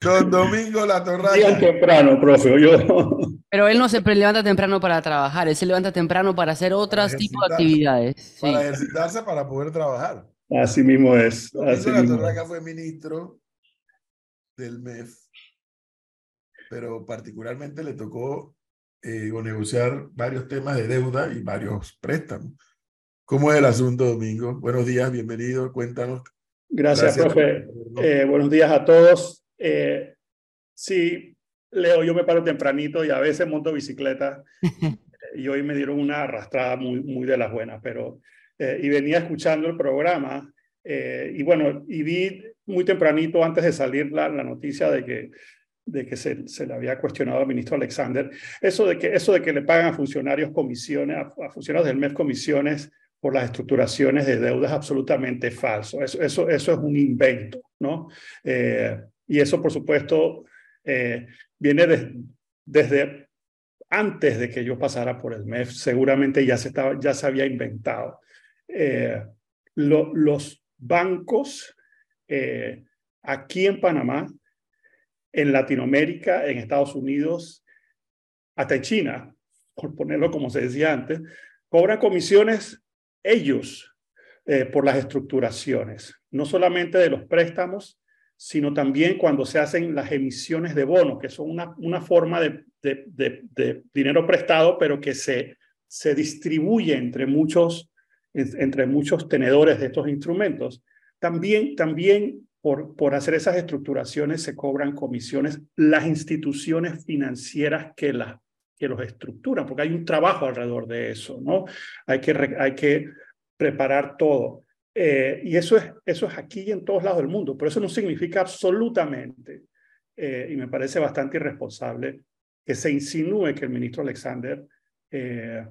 Don Domingo La Torraca. Digan temprano, profe. Yo... Pero él no se levanta temprano para trabajar, él se levanta temprano para hacer otros tipos de actividades. Para ejercitarse para poder trabajar. Así mismo es. Domingo La Torraca fue ministro del MEF, pero particularmente le tocó eh, negociar varios temas de deuda y varios préstamos. ¿Cómo es el asunto, Domingo? Buenos días, bienvenido, cuéntanos. Gracias, profe. Eh, buenos días a todos. Eh, sí, Leo, yo me paro tempranito y a veces monto bicicleta y hoy me dieron una arrastrada muy, muy de las buenas, pero eh, y venía escuchando el programa eh, y bueno, y vi muy tempranito antes de salir la, la noticia de que de que se, se, le había cuestionado al ministro Alexander, eso de que, eso de que le pagan a funcionarios comisiones, a, funcionarios del MEF comisiones por las estructuraciones de deuda es absolutamente falso. Eso, eso, eso es un invento, ¿no? Eh, y eso, por supuesto, eh, viene desde antes de que yo pasara por el MEF, seguramente ya se, estaba, ya se había inventado. Eh, los bancos eh, aquí en Panamá, en Latinoamérica, en Estados Unidos, hasta en China, por ponerlo como se decía antes, cobran comisiones ellos por las estructuraciones, no solamente de los préstamos, sino también cuando se hacen las emisiones de bonos, que son una, una forma de, de, dinero prestado, pero que se, se distribuye entre muchos, entre muchos tenedores de estos instrumentos. También, también por, por hacer esas estructuraciones se cobran comisiones las instituciones financieras que, la, que los estructuran, porque hay un trabajo alrededor de eso, ¿no? Hay que, hay que preparar todo. Eh, y eso es, eso es aquí y en todos lados del mundo, pero eso no significa absolutamente, eh, y me parece bastante irresponsable, que se insinúe que el ministro Alexander, eh,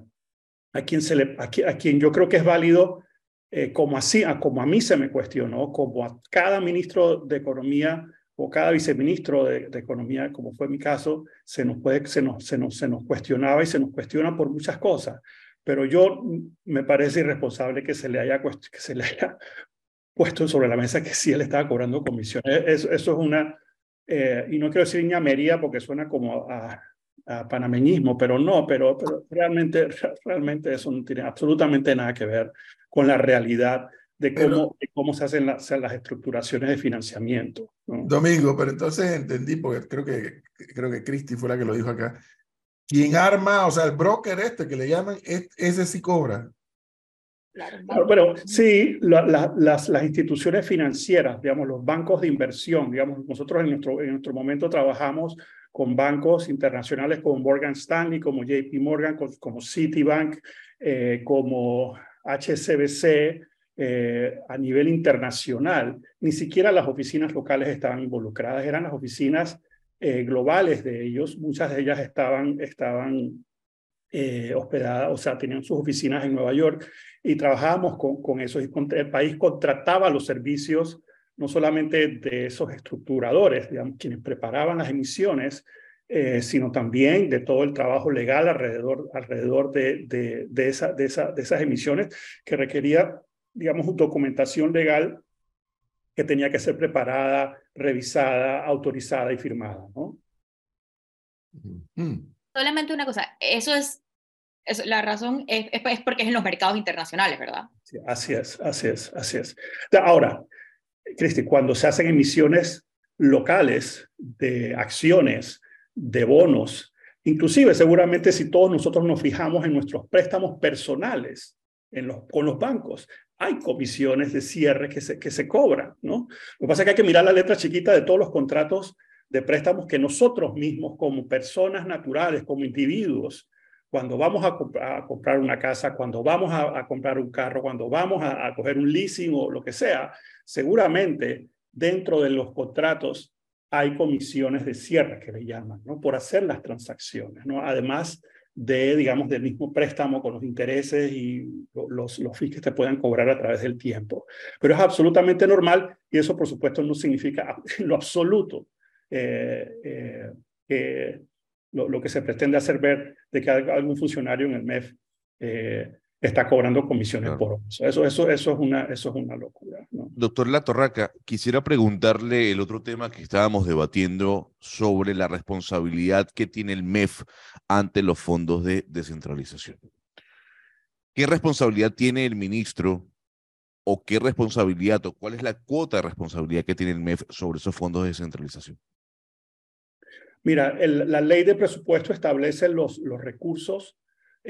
a, quien se le, a, quien yo creo que es válido, como, así, a, como a mí se me cuestionó, como a cada ministro de Economía o cada viceministro de, de, Economía, como fue mi caso, se nos, puede, se, nos, se, nos, se nos cuestionaba y se nos cuestiona por muchas cosas pero yo me parece irresponsable que se le haya, que se le haya puesto sobre la mesa que sí él estaba cobrando comisiones. Eso, eso es una, eh, y no quiero decir ñamería porque suena como a, a panameñismo, pero no, pero, pero, realmente, realmente eso no tiene absolutamente nada que ver con la realidad de cómo, de cómo se hacen las, las estructuraciones de financiamiento. Domingo, pero entonces entendí, porque creo que, creo que Cristi fue la que lo dijo acá, quien arma, o sea, el broker este que le llaman, ese sí cobra. Bueno, sí, las, las, instituciones financieras, digamos, los bancos de inversión, digamos, nosotros en nuestro, en nuestro momento trabajamos con bancos internacionales como Morgan Stanley, como JP Morgan, como Citibank, eh, como HSBC, eh, a nivel internacional. Ni siquiera las oficinas locales estaban involucradas, eran las oficinas eh, globales de ellos, muchas de ellas estaban, estaban eh, hospedadas, o sea, tenían sus oficinas en Nueva York y trabajábamos con, con eso. El país contrataba los servicios no solamente de esos estructuradores, digamos, quienes preparaban las emisiones, eh, sino también de todo el trabajo legal alrededor, alrededor de, de, de, esa, de, esa, de esas emisiones que requería, digamos, documentación legal que tenía que ser preparada, revisada, autorizada y firmada, ¿no? Solamente una cosa, eso es, la razón es, es, porque es en los mercados internacionales, ¿verdad? Sí, así es, así es, así es. Ahora, Cristi, cuando se hacen emisiones locales de acciones, de bonos, inclusive seguramente si todos nosotros nos fijamos en nuestros préstamos personales en los, con los bancos, hay comisiones de cierre que se, que se cobran, ¿no? Lo que pasa es que hay que mirar la letra chiquita de todos los contratos de préstamos que nosotros mismos, como personas naturales, como individuos, cuando vamos a, comprar una casa, cuando vamos a, comprar un carro, cuando vamos a, coger un leasing o lo que sea, seguramente dentro de los contratos hay comisiones de cierre que le llaman, ¿no? Por hacer las transacciones, ¿no? Además de, digamos, del mismo préstamo con los intereses y los, los fees que te puedan cobrar a través del tiempo. Pero es absolutamente normal y eso, por supuesto, no significa en lo absoluto eh, eh, que lo, lo, que se pretende hacer ver de que algún funcionario en el MEF eh, está cobrando comisiones por eso. Eso, eso, eso, es una, eso es una locura. Doctor Latorraca, quisiera preguntarle el otro tema que estábamos debatiendo sobre la responsabilidad que tiene el MEF ante los fondos de descentralización. ¿Qué responsabilidad tiene el ministro o qué responsabilidad o cuál es la cuota de responsabilidad que tiene el MEF sobre esos fondos de descentralización? Mira, la ley de presupuesto establece los, los recursos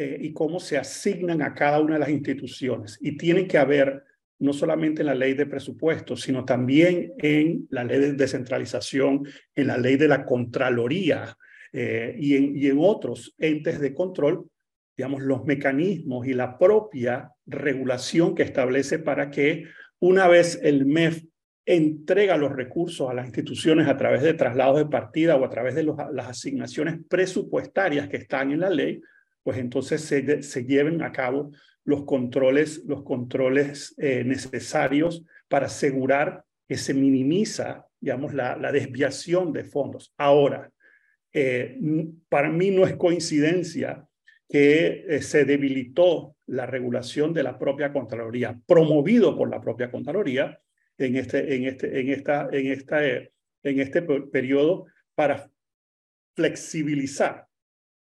eh, y cómo se asignan a cada una de las instituciones. Y tienen que haber, no solamente en la ley de presupuesto, sino también en la ley de descentralización, en la ley de la Contraloría eh, y, en, y en otros entes de control, digamos, los mecanismos y la propia regulación que establece para que una vez el MEF entrega los recursos a las instituciones a través de traslados de partida o a través de las asignaciones presupuestarias que están en la ley, pues entonces se, se lleven a cabo los controles, los controles eh, necesarios para asegurar que se minimiza, digamos, la, la desviación de fondos. Ahora, eh, para mí no es coincidencia que eh, se debilitó la regulación de la propia Contraloría, promovido por la propia Contraloría en este, en este, en esta, en esta, en este periodo para flexibilizar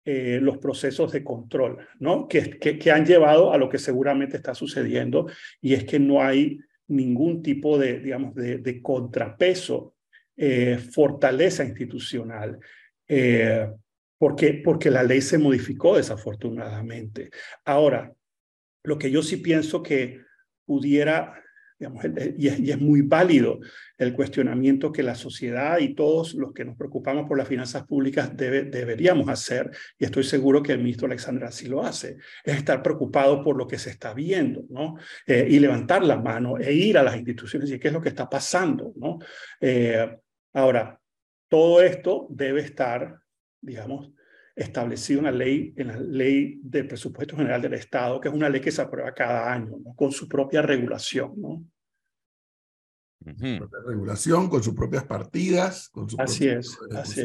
eh, los procesos de control, ¿no? Que, que, han llevado a lo que seguramente está sucediendo y es que no hay ningún tipo de, digamos, de, contrapeso, eh, fortaleza institucional, eh, porque, porque la ley se modificó desafortunadamente. Ahora, lo que yo sí pienso que pudiera y, es, muy válido el cuestionamiento que la sociedad y todos los que nos preocupamos por las finanzas públicas deberíamos hacer, y estoy seguro que el ministro Alexandra así lo hace, es estar preocupado por lo que se está viendo, ¿no? Eh, y levantar la mano e ir a las instituciones y qué es lo que está pasando, ¿no? Eh, ahora, todo esto debe estar, digamos, establecido en la ley, en la ley de presupuesto general del Estado, que es una ley que se aprueba cada año, ¿no? con su propia regulación. ¿no? Regulación, con sus propias partidas, con su así es, así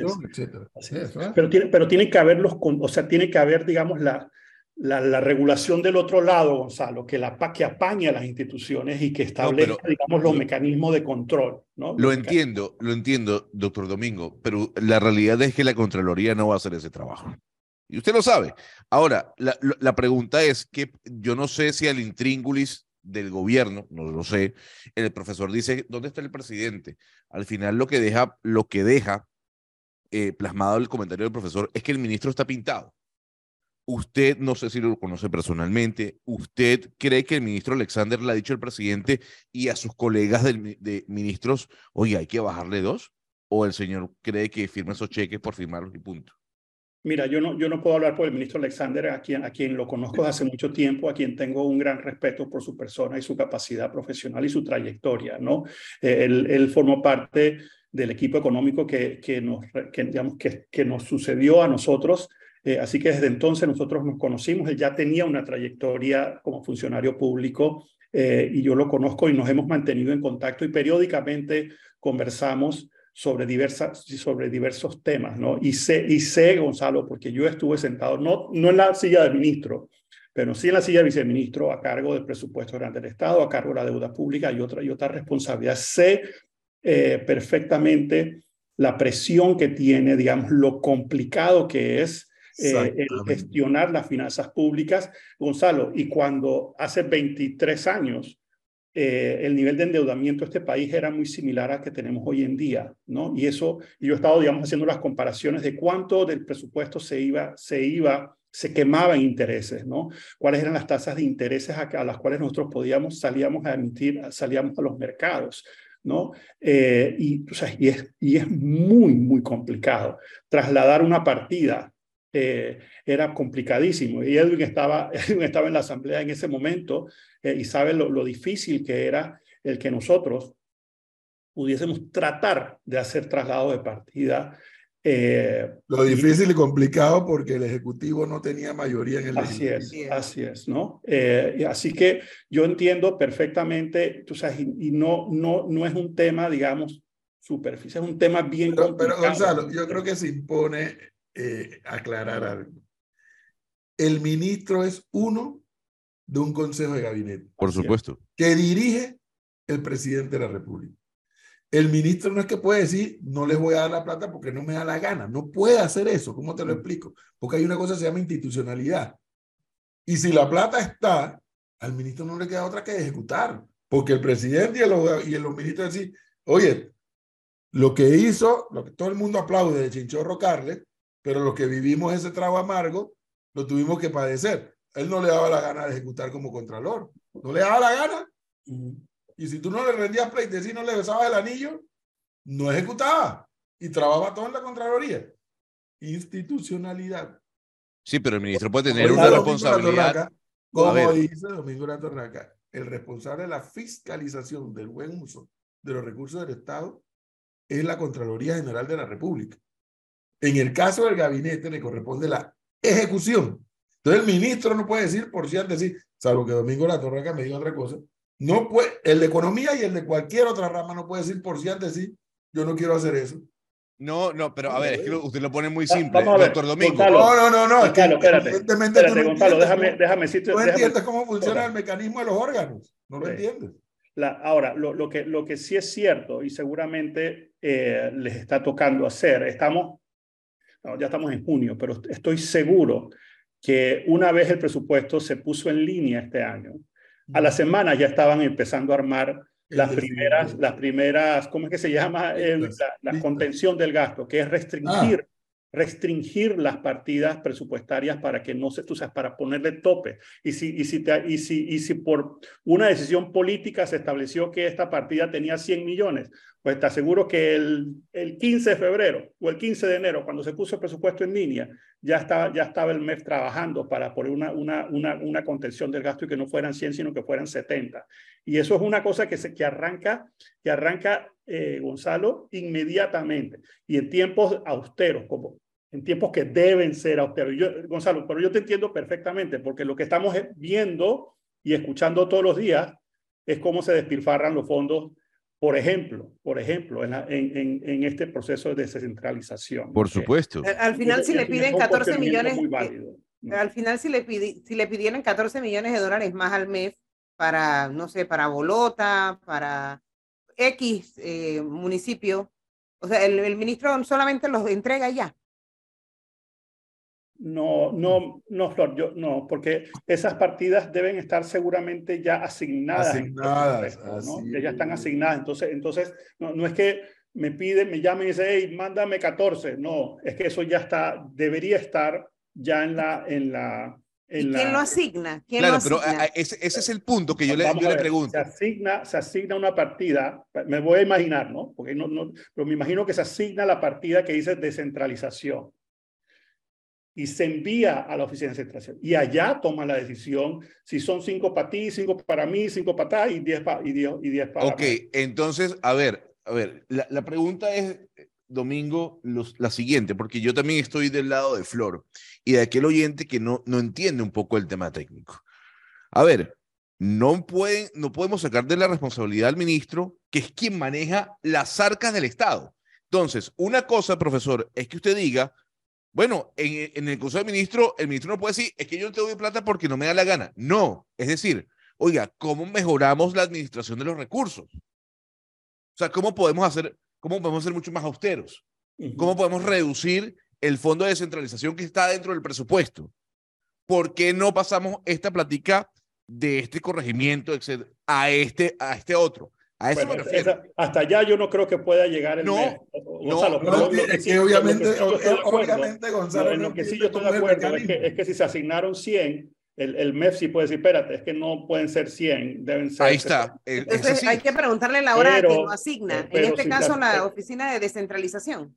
es. Pero, tiene, pero tiene que haber los, o sea, tiene que haber, digamos, la, la, regulación del otro lado, Gonzalo, que, la, que apañe a las instituciones y que establezca, digamos, los mecanismos de control. ¿no? Lo entiendo, lo entiendo, doctor Domingo, pero la realidad es que la Contraloría no va a hacer ese trabajo. Y usted lo sabe. Ahora, la, la pregunta es que yo no sé si al intríngulis del gobierno, no lo sé, el profesor dice, ¿dónde está el presidente? Al final lo que deja, lo que deja eh, plasmado el comentario del profesor es que el ministro está pintado. Usted, no sé si lo conoce personalmente, ¿usted cree que el ministro Alexander le ha dicho al presidente y a sus colegas de ministros, oye, hay que bajarle dos? ¿O el señor cree que firma esos cheques por firmarlos y punto? Mira, yo no, yo no puedo hablar por el ministro Alexander, a quien, a quien lo conozco desde hace mucho tiempo, a quien tengo un gran respeto por su persona y su capacidad profesional y su trayectoria, ¿no? Eh, él, él formó parte del equipo económico que, que, nos, que, digamos, que, que nos sucedió a nosotros eh, así que desde entonces nosotros nos conocimos, él ya tenía una trayectoria como funcionario público eh, y yo lo conozco y nos hemos mantenido en contacto y periódicamente conversamos sobre, diversas, sobre diversos temas, ¿no? Y sé, y sé, Gonzalo, porque yo estuve sentado, no, no en la silla del ministro, pero sí en la silla del viceministro a cargo del presupuesto grande del Estado, a cargo de la deuda pública y otra, y otra responsabilidad. Sé eh, perfectamente la presión que tiene, digamos, lo complicado que es eh, gestionar las finanzas públicas. Gonzalo, y cuando hace 23 años eh, el nivel de endeudamiento de este país era muy similar al que tenemos hoy en día, ¿no? Y eso, yo he estado, digamos, haciendo las comparaciones de cuánto del presupuesto se iba, se iba, se quemaba en intereses, ¿no? Cuáles eran las tasas de intereses a, las cuales nosotros podíamos, salíamos a emitir, salíamos a los mercados. ¿no? Eh, y, y, es, y es muy, muy complicado trasladar una partida eh, era complicadísimo. Y Edwin estaba, estaba en la asamblea en ese momento eh, y sabe lo, difícil que era el que nosotros pudiésemos tratar de hacer traslado de partida. Eh, lo difícil y, complicado porque el Ejecutivo no tenía mayoría en el Así es, así es, ¿no? así que yo entiendo perfectamente, tú sabes, y, no, no, no es un tema, digamos, superficial, es un tema bien pero, Pero Gonzalo, yo creo que se impone eh, aclarar algo. El ministro es uno de un consejo de gabinete. Por supuesto. Que dirige el presidente de la República. El ministro no es que puede decir, no les voy a dar la plata porque no me da la gana. No puede hacer eso. ¿Cómo te lo explico? Porque hay una cosa que se llama institucionalidad. Y si la plata está, al ministro no le queda otra que ejecutar. Porque el presidente y, los, y los ministros decir, oye, lo que hizo, lo que todo el mundo aplaude de Chinchorro Carles, pero los que vivimos ese trago amargo, lo tuvimos que padecer. Él no le daba la gana de ejecutar como contralor. No le daba la gana. Y si tú no le rendías pleitesía y no le besabas el anillo, no ejecutaba. Y trabajaba todo en la Contraloría. Institucionalidad. Sí, pero el ministro puede tener una responsabilidad. como dice Domingo Torraca, el responsable de la fiscalización del buen uso de los recursos del Estado es la Contraloría General de la República. En el caso del gabinete le corresponde la ejecución. Entonces el ministro no puede decir por si antes decir, salvo que Domingo La Torraca me diga otra cosa, no puede, el de economía y el de cualquier otra rama no puede decir por si antes sí, yo no quiero hacer eso. No, no, pero a ver, es que usted lo pone muy simple, doctor Domingo. no, no, no, no. Gonzalo, espérate. Espérate, Gonzalo, déjame, déjame No entiendes cómo funciona el mecanismo de los órganos. No lo entiendes. La, ahora, lo, lo, que, lo que sí es cierto y seguramente eh, les está tocando hacer, estamos, ya estamos en junio, pero estoy seguro que una vez el presupuesto se puso en línea este año, a la semana ya estaban empezando a armar las primeras, las primeras, ¿cómo es que se llama? la, contención del gasto, que es restringir ah restringir las partidas presupuestarias para que no se, tú sabes, para ponerle tope. Y si, y, si y, si, y si por una decisión política se estableció que esta partida tenía 100 millones, pues te aseguro que el, el 15 de febrero o el 15 de enero, cuando se puso el presupuesto en línea, ya estaba, ya estaba el MEF trabajando para poner una, una, una, una contención del gasto y que no fueran 100, sino que fueran 70. Y eso es una cosa que, se, que arranca, que arranca eh, Gonzalo, inmediatamente y en tiempos austeros, como en tiempos que deben ser austeros. Yo, Gonzalo, pero yo te entiendo perfectamente, porque lo que estamos viendo y escuchando todos los días es cómo se despilfarran los fondos, por ejemplo, por ejemplo, en, en, en este proceso de descentralización. Por supuesto. Al, final, si le piden 14 millones, eh, al final, si le, si le pidieran 14 millones de dólares más al MEF para, no sé, para Bolota, para X eh, municipio, o sea, el, ministro solamente los entrega ya. No, no, no, Flor, yo no, porque esas partidas deben estar seguramente ya asignadas. Asignadas, ¿no? ya están asignadas. Entonces, entonces no, no es que me piden, me llamen y dicen, hey, mándame 14. No, es que eso ya está, debería estar ya en la, en la, ¿Y quién lo asigna? ¿Quién claro, lo pero ese, ese, es el punto que yo le, yo le pregunto. Se asigna, se asigna una partida, me voy a imaginar, ¿no? Porque no, no, pero me imagino que se asigna la partida que dice descentralización y se envía a la oficina de descentralización. Y allá toma la decisión si son cinco para ti, cinco para mí, cinco para ti y diez para, y diez, y diez para Ok, entonces, a ver, a ver, la, la pregunta es, Domingo, los, la siguiente, porque yo también estoy del lado de Flor y de aquel oyente que no, no entiende un poco el tema técnico. A ver, no, no podemos sacar de la responsabilidad al ministro, que es quien maneja las arcas del Estado. Entonces, una cosa, profesor, es que usted diga, bueno, en, en el Consejo de Ministros, el ministro no puede decir, es que yo no te doy plata porque no me da la gana. No, es decir, oiga, ¿cómo mejoramos la administración de los recursos? O sea, ¿cómo podemos hacer, cómo podemos ser mucho más austeros? ¿Cómo podemos reducir el fondo de descentralización que está dentro del presupuesto. ¿Por qué no pasamos esta plática de este corregimiento a este, a este otro? A eso me refiero. hasta allá yo no creo que pueda llegar el no, Gonzalo, no, es que obviamente, obviamente Gonzalo. Lo que sí yo estoy de acuerdo es que, es que si se asignaron 100, el, el MEF sí puede decir, espérate, es que no pueden ser 100, deben ser... Ahí está. Entonces hay que preguntarle la hora pero, que lo asigna, en este caso la oficina de descentralización.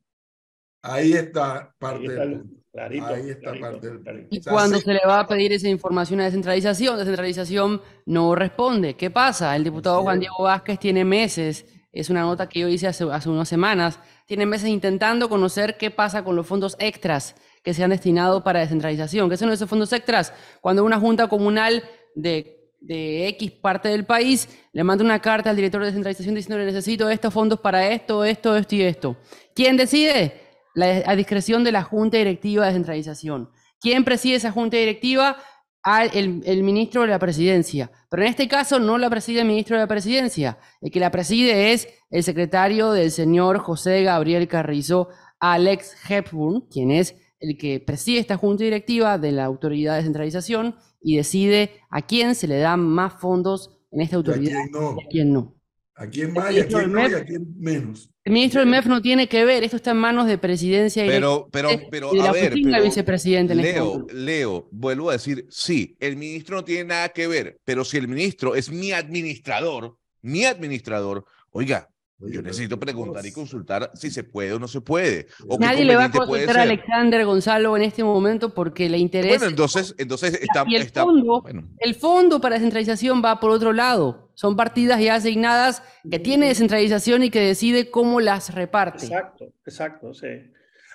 Ahí está parte del Ahí está parte del Y cuando se le va a pedir esa información a descentralización, descentralización no responde. ¿Qué pasa? El diputado Juan Diego Vázquez tiene meses, es una nota que yo hice hace, hace unas semanas, tiene meses intentando conocer qué pasa con los fondos extras que se han destinado para descentralización. ¿Qué son esos fondos extras? Cuando una junta comunal de, de X parte del país le manda una carta al director de descentralización diciendo necesito estos fondos para esto, esto, esto y esto. ¿Quién decide? a discreción de la Junta Directiva de Descentralización. ¿Quién preside esa Junta Directiva? al el, ministro de la presidencia. Pero en este caso no la preside el ministro de la presidencia. El que la preside es el secretario del señor José Gabriel Carrizo, Alex Hepburn, quien es el que preside esta junta directiva de la autoridad de centralización y decide a quién se le dan más fondos en esta autoridad y a quién no. A quién más y a quién no y a quién menos. El ministro del MEF no tiene que ver, esto está en manos de presidencia y pero, pero, pero, de la a ver, vicepresidente. Este Leo, Leo, vuelvo a decir, sí, el ministro no tiene nada que ver, pero si el ministro es mi administrador, mi administrador, oiga, yo necesito preguntar y consultar si se puede o no se puede. Nadie le va a consultar a Alexander Gonzalo en este momento porque le interesa. Bueno, entonces, entonces está. Y el, fondo, el fondo para descentralización va por otro lado. Son partidas ya asignadas que tiene descentralización y que decide cómo las reparte. Exacto, exacto, sí.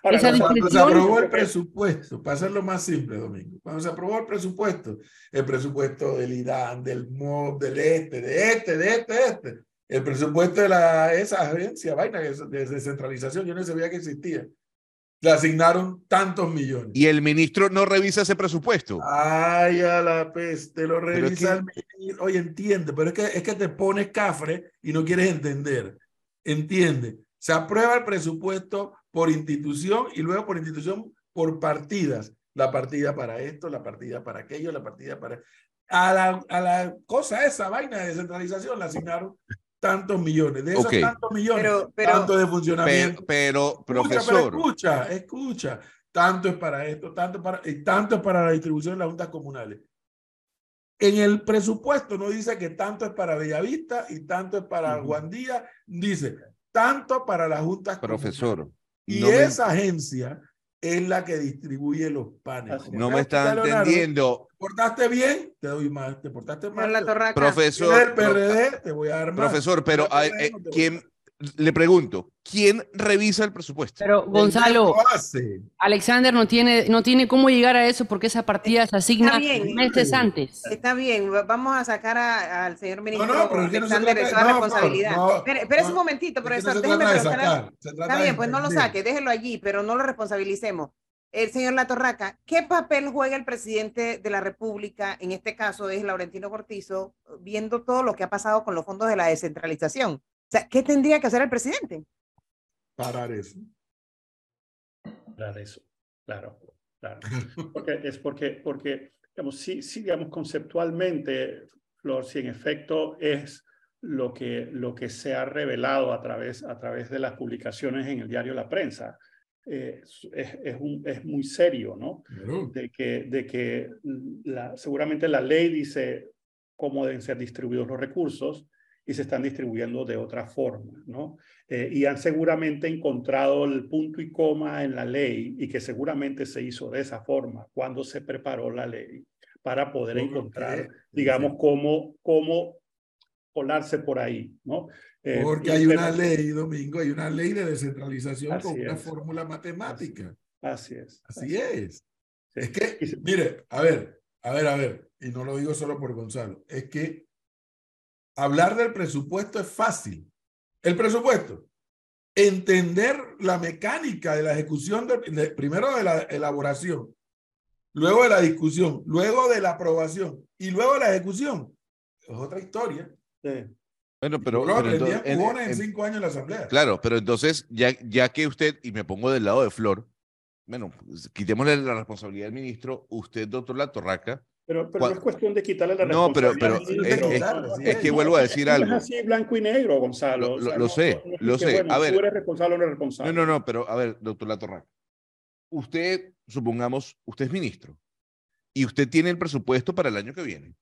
Ahora, cuando se aprobó el presupuesto, para hacerlo más simple, Domingo, cuando se aprobó el presupuesto, el presupuesto del IDAN, del MOB, del este, de este, de este, de este, el presupuesto de la, esa agencia, vaina de descentralización, yo no sabía que existía. Le asignaron tantos millones. Y el ministro no revisa ese presupuesto. Ay, a la peste, lo revisa el ministro. Oye, entiende, pero es que, es que te pones cafre y no quieres entender. Entiende. Se aprueba el presupuesto por institución y luego por institución por partidas. La partida para esto, la partida para aquello, la partida para... A la, a la cosa esa, vaina de descentralización, la asignaron tantos millones. De esos tantos millones, tanto de funcionamiento. Pero, profesor. escucha, escucha. Tanto es para esto, tanto para, y tanto es para la distribución de las juntas comunales. En el presupuesto no dice que tanto es para Bellavista y tanto es para Guandía, dice tanto para las juntas Profesor. Y esa agencia es la que distribuye los panes. No me está entendiendo. ¿Te portaste bien? Te doy más. ¿Te portaste mal? Profesor. El PRD, te voy a dar más. Profesor, pero eh, ¿quién, le pregunto, ¿quién revisa el presupuesto? Pero Gonzalo, Alexander no tiene, no tiene cómo llegar a eso porque esa partida se asigna meses antes. Está bien, vamos a sacar al señor ministro no, no, pero Alexander esa responsabilidad. Espera un momentito, profesor, déjeme preguntar. Está bien, pues no lo saque, déjelo allí, pero no lo responsabilicemos. El señor Latorraca, ¿qué papel juega el presidente de la República, en este caso es Laurentino Cortizo, viendo todo lo que ha pasado con los fondos de la descentralización? O sea, ¿qué tendría que hacer el presidente? Parar eso. Parar eso, claro, claro. Porque, es porque, porque digamos, sí, sí, digamos, conceptualmente, Flor, si en efecto es lo que, lo que se ha revelado a través, a través de las publicaciones en el diario La Prensa, eh, es, es, un, es, muy serio, ¿no? De que, de que la, seguramente la ley dice cómo deben ser distribuidos los recursos, y se están distribuyendo de otra forma, ¿no? Eh, y han seguramente encontrado el punto y coma en la ley y que seguramente se hizo de esa forma cuando se preparó la ley para poder encontrar, digamos, cómo, cómo colarse por ahí, ¿no? Eh, Porque hay una ley, Domingo, hay una ley de descentralización con una fórmula matemática. Así, es. Así, es. Es que, mire, a ver, a ver, a ver, y no lo digo solo por Gonzalo, es que hablar del presupuesto es fácil. El presupuesto, entender la mecánica de la ejecución, de, primero de la elaboración, luego de la discusión, luego de la aprobación y luego de la ejecución, es otra historia. Bueno, pero, en, cinco años en la asamblea. Claro, pero entonces, ya, ya que usted, y me pongo del lado de Flor, bueno, pues, quitémosle la responsabilidad al ministro, usted, doctor Latorraca, pero, pero no es cuestión de quitarle la no, responsabilidad. No, pero, es, es, que vuelvo a decir algo. No es así blanco y negro, Gonzalo. Lo, sé, lo sé. a ver, tú eres responsable o no eres responsable. No, no, no, pero a ver, doctor Latorraca. Usted, supongamos, usted es ministro y usted tiene el presupuesto para el año que viene.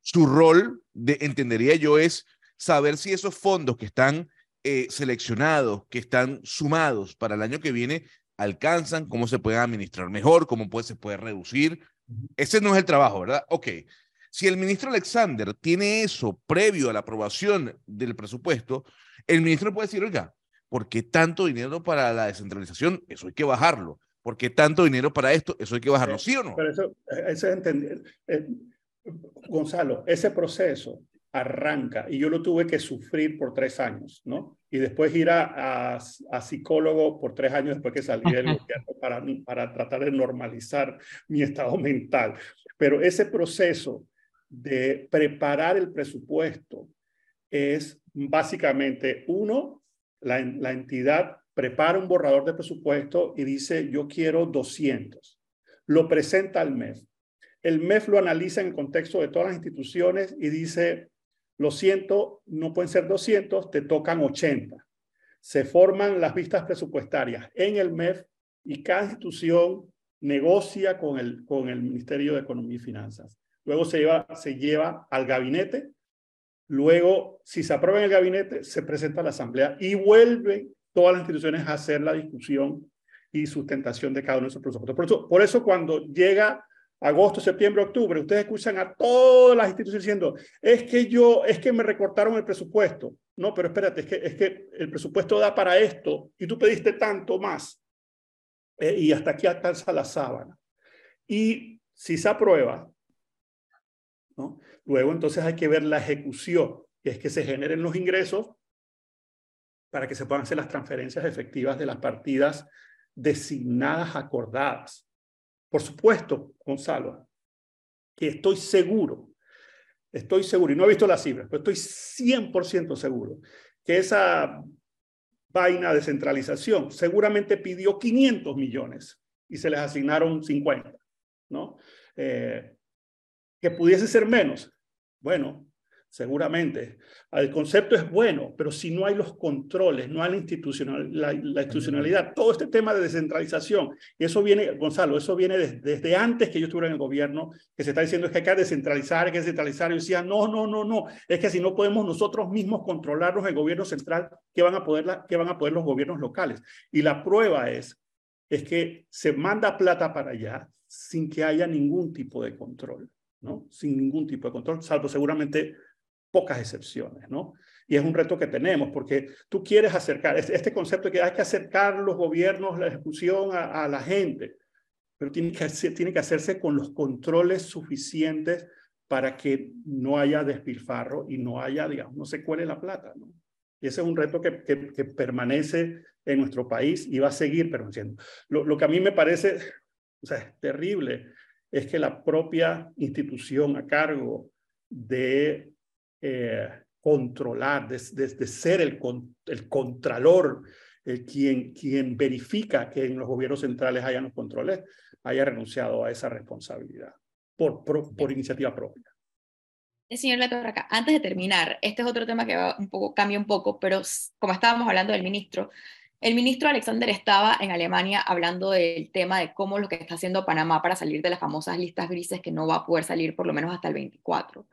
Su rol, de, entendería yo, es saber si esos fondos que están eh, seleccionados, que están sumados para el año que viene, alcanzan, cómo se pueden administrar mejor, cómo puede, se puede reducir ese no es el trabajo, ¿verdad? Ok. Si el ministro Alexander tiene eso previo a la aprobación del presupuesto, el ministro puede decir, oiga, ¿por qué tanto dinero para la descentralización? Eso hay que bajarlo. ¿Por qué tanto dinero para esto? Eso hay que bajarlo, ¿sí o no? Pero eso, eso es entender. Eh, Gonzalo, ese proceso arranca y yo lo tuve que sufrir por tres años, ¿no? Y después ir a, a, psicólogo por tres años después que salí del gobierno para, para tratar de normalizar mi estado mental. Pero ese proceso de preparar el presupuesto es básicamente, uno, la, la entidad prepara un borrador de presupuesto y dice, yo quiero 200. Lo presenta al MEF. El MEF lo analiza en el contexto de todas las instituciones y dice, lo siento, no pueden ser 200, te tocan 80. Se forman las vistas presupuestarias en el MEF y cada institución negocia con el, con el Ministerio de Economía y Finanzas. Luego se lleva, se lleva al gabinete. Luego, si se aprueba en el gabinete, se presenta a la Asamblea y vuelven todas las instituciones a hacer la discusión y sustentación de cada uno de presupuestos. Por eso cuando llega agosto, septiembre, octubre, ustedes escuchan a todas las instituciones diciendo, es que yo, es que me recortaron el presupuesto. No, pero espérate, es que, es que el presupuesto da para esto y tú pediste tanto más. Eh, y hasta aquí alcanza la sábana. Y si se aprueba, luego entonces hay que ver la ejecución, que es que se generen los ingresos para que se puedan hacer las transferencias efectivas de las partidas designadas, acordadas. Por supuesto, Gonzalo, que estoy seguro, estoy seguro, y no he visto las cifras, pero estoy 100% seguro que esa vaina de centralización seguramente pidió 500 millones y se les asignaron 50, ¿no? Eh, que pudiese ser menos. Bueno, seguramente. El concepto es bueno, pero si no hay los controles, no hay la, institucional, la, institucionalidad, todo este tema de descentralización, eso viene, Gonzalo, eso viene desde, antes que yo estuviera en el gobierno, que se está diciendo es que hay que descentralizar, hay que descentralizar. Yo decía, no, no, no, no, es que si no podemos nosotros mismos controlarnos el gobierno central, ¿qué van a poder, qué van a poder los gobiernos locales? Y la prueba es, es que se manda plata para allá sin que haya ningún tipo de control, ¿no? Sin ningún tipo de control, salvo seguramente pocas excepciones, ¿no? Y es un reto que tenemos, porque tú quieres acercar, este concepto de que hay que acercar los gobiernos, la ejecución a, la gente, pero tiene que, tiene que hacerse con los controles suficientes para que no haya despilfarro y no haya, digamos, no se cuele la plata, ¿no? Y ese es un reto que, que, permanece en nuestro país y va a seguir permaneciendo. Lo, lo que a mí me parece, o sea, es terrible, es que la propia institución a cargo de eh, controlar, de, ser el, el contralor, el quien, quien verifica que en los gobiernos centrales hayan los controles, haya renunciado a esa responsabilidad por, por, iniciativa propia. Eh, señor acá antes de terminar, este es otro tema que va un poco, cambia un poco, pero como estábamos hablando del ministro, el ministro Alexander estaba en Alemania hablando del tema de cómo lo que está haciendo Panamá para salir de las famosas listas grises que no va a poder salir por lo menos hasta el 24.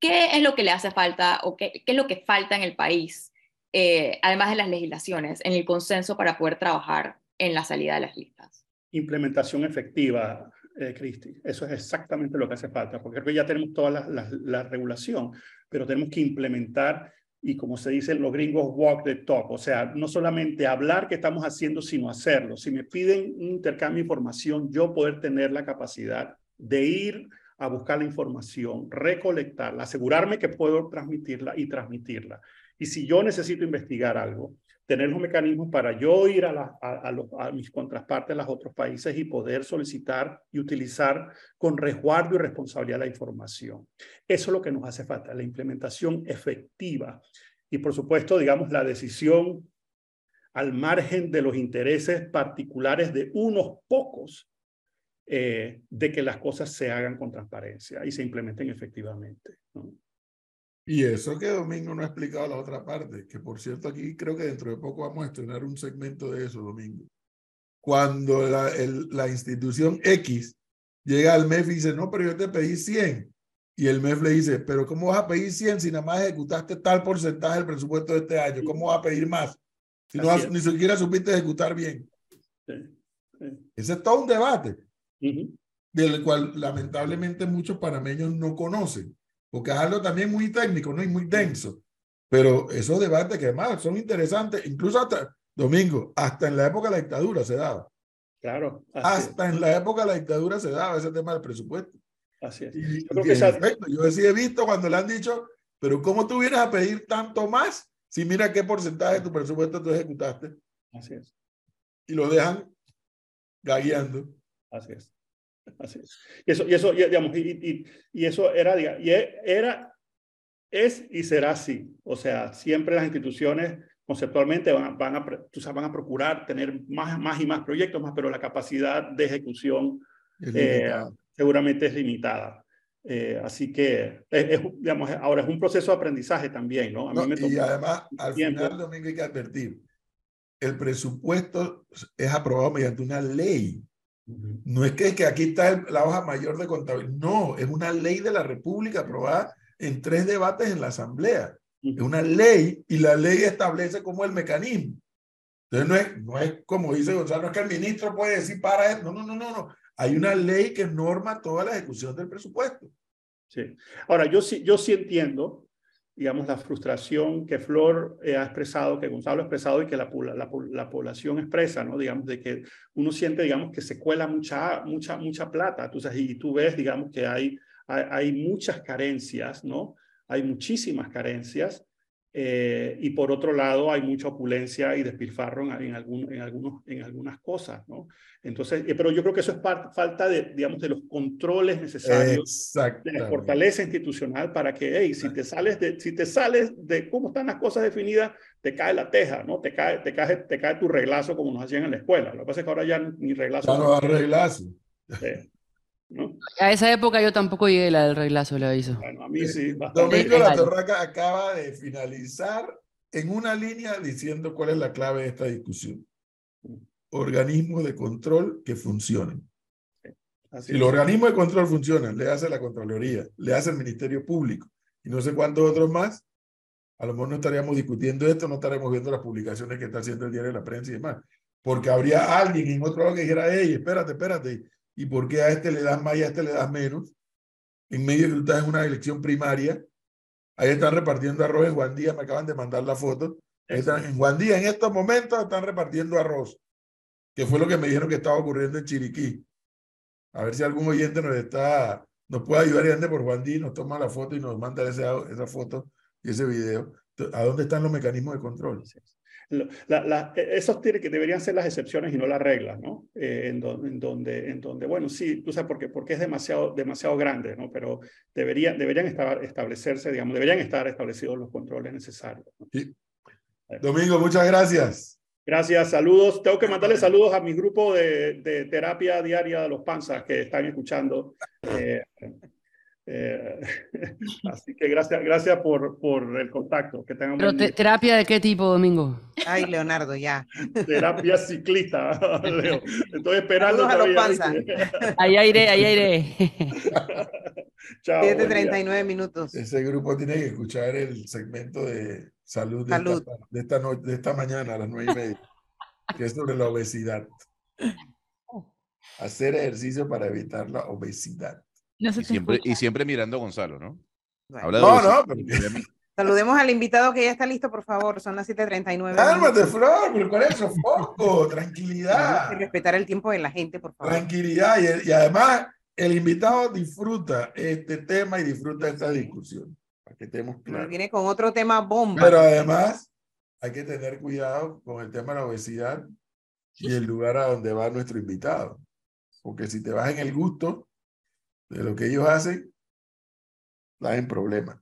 ¿Qué es lo que le hace falta o qué, qué es lo que falta en el país, eh, además de las legislaciones, en el consenso para poder trabajar en la salida de las listas? Implementación efectiva, eh, Cristi. Eso es exactamente lo que hace falta, porque ya tenemos toda la, regulación, pero tenemos que implementar y como se dice los gringos, walk the talk, o sea, no solamente hablar qué estamos haciendo, sino hacerlo. Si me piden un intercambio de información, yo poder tener la capacidad de ir a buscar la información, recolectarla, asegurarme que puedo transmitirla y transmitirla. Y si yo necesito investigar algo, tener los mecanismos para yo ir a, a, mis contrapartes, a los otros países y poder solicitar y utilizar con resguardo y responsabilidad la información. Eso es lo que nos hace falta, la implementación efectiva. Y por supuesto, digamos, la decisión al margen de los intereses particulares de unos pocos eh, de que las cosas se hagan con transparencia y se implementen efectivamente. Y eso que Domingo no ha explicado la otra parte, que por cierto aquí creo que dentro de poco vamos a estrenar un segmento de eso, Domingo. Cuando la, la institución X llega al MEF y dice, no, pero yo te pedí 100. Y el MEF le dice, pero ¿cómo vas a pedir 100 si nada más ejecutaste tal porcentaje del presupuesto de este año? ¿Cómo vas a pedir más? Si no ni siquiera supiste ejecutar bien. Ese es todo un debate del cual lamentablemente muchos panameños no conocen, porque es algo también muy técnico, ¿no? y muy denso. Pero esos debates que además son interesantes, incluso hasta, Domingo, hasta en la época de la dictadura se daba. Claro. Hasta en la época de la dictadura se daba ese tema del presupuesto. Así es. Y, yo, yo sí he visto cuando le han dicho, pero ¿cómo tú vienes a pedir tanto más si mira qué porcentaje de tu presupuesto tú ejecutaste? Así es. Y lo dejan gagueando. Así es. Así es. Y eso, y eso, digamos, y, y, y eso era, y era, es y será así. O sea, siempre las instituciones conceptualmente van a, van a, van a procurar tener más, más y más proyectos, más, pero la capacidad de ejecución eh, seguramente es limitada. Eh, así que, es, digamos, ahora es un proceso de aprendizaje también, ¿no? A mí me y además, al final, Domingo, hay que advertir, el presupuesto es aprobado mediante una ley. No es que, que aquí está la hoja mayor de contabilidad, no, es una ley de la República aprobada en tres debates en la Asamblea. Es una ley y la ley establece como el mecanismo. Entonces no es, no es como dice Gonzalo, no es que el ministro puede decir para esto. No, no, no, no, no. Hay una ley que norma toda la ejecución del presupuesto. Sí. Ahora, yo sí, yo sí entiendo, digamos, la frustración que Flor eh, ha expresado, que Gonzalo ha expresado y que la, la, la, población expresa, ¿no? Digamos, de que uno siente, digamos, que se cuela mucha, mucha, mucha plata. Entonces, y tú ves, digamos, que hay, hay, hay muchas carencias, ¿no? hay muchísimas carencias eh, y por otro lado hay mucha opulencia y despilfarro en, en, algún, en, algunos, en algunas cosas, ¿no? Entonces, eh, pero yo creo que eso es falta de, digamos, de los controles necesarios, de la fortaleza institucional para que, hey, si te sales de, si te sales de cómo están las cosas definidas, te cae la teja, ¿no? Te cae, te cae, te cae tu reglazo como nos hacían en la escuela. Lo que pasa es que ahora ya ni reglazo. Ya no da reglazo. A esa época yo tampoco llegué la del reglazo, le aviso. Bueno, a mí sí. Domingo La Torraca acaba de finalizar en una línea diciendo cuál es la clave de esta discusión. Organismos de control que funcionen. si los organismos de control funcionan, le hace la Contraloría, le hace el Ministerio Público y no sé cuántos otros más, a lo mejor no estaríamos discutiendo esto, no estaríamos viendo las publicaciones que está haciendo el diario de la prensa y demás. Porque habría alguien en otro lado que dijera, hey, espérate, espérate, y por qué a este le das más y a este le das menos. En medio de que tú estás en una elección primaria, ahí están repartiendo arroz en Guandía, me acaban de mandar la foto. Están, en Guandía en estos momentos están repartiendo arroz, que fue lo que me dijeron que estaba ocurriendo en Chiriquí. A ver si algún oyente nos está, nos puede ayudar y ande por Guandí, nos toma la foto y nos manda esa, esa foto y ese video. ¿A dónde están los mecanismos de control? La, e, esos tienen que deberían ser las excepciones y no las reglas, ¿no? Eh, en, en, donde, en donde, bueno, sí, tú sabes por qué, porque es demasiado, demasiado grande, ¿no? Pero debería, deberían estar, establecerse, digamos, deberían estar establecidos los controles necesarios. Sí. Domingo, muchas gracias. Gracias, saludos. Tengo que mandarle saludos a mi grupo de, de terapia diaria de los panzas que están escuchando. Eh, eh, así que gracias, gracias por, por el contacto. Que tengan Pero terapia de qué tipo, Domingo? Ay, Leonardo, ya. Terapia ciclista, Leo. Estoy esperando. A los ahí iré, ahí iré. Chao. 7.39 minutos. Ese grupo tiene que escuchar el segmento de salud de, Esta, de, esta, noche, de esta mañana a las nueve y media, que es sobre la obesidad. Hacer ejercicio para evitar la obesidad y, siempre, y siempre mirando a Gonzalo, ¿no? no, no, Saludemos al invitado que ya está listo, por favor. Son las 7:39. Cálmate, Flor, pero ¿cuál es eso? Foco, tranquilidad. respetar el tiempo de la gente, por favor. Tranquilidad. Y, además, el invitado disfruta este tema y disfruta esta discusión. Para que estemos claros. Viene con otro tema bomba. Pero además, hay que tener cuidado con el tema de la obesidad y el lugar a donde va nuestro invitado. Porque si te vas en el gusto, de lo que ellos hacen, da en problemas.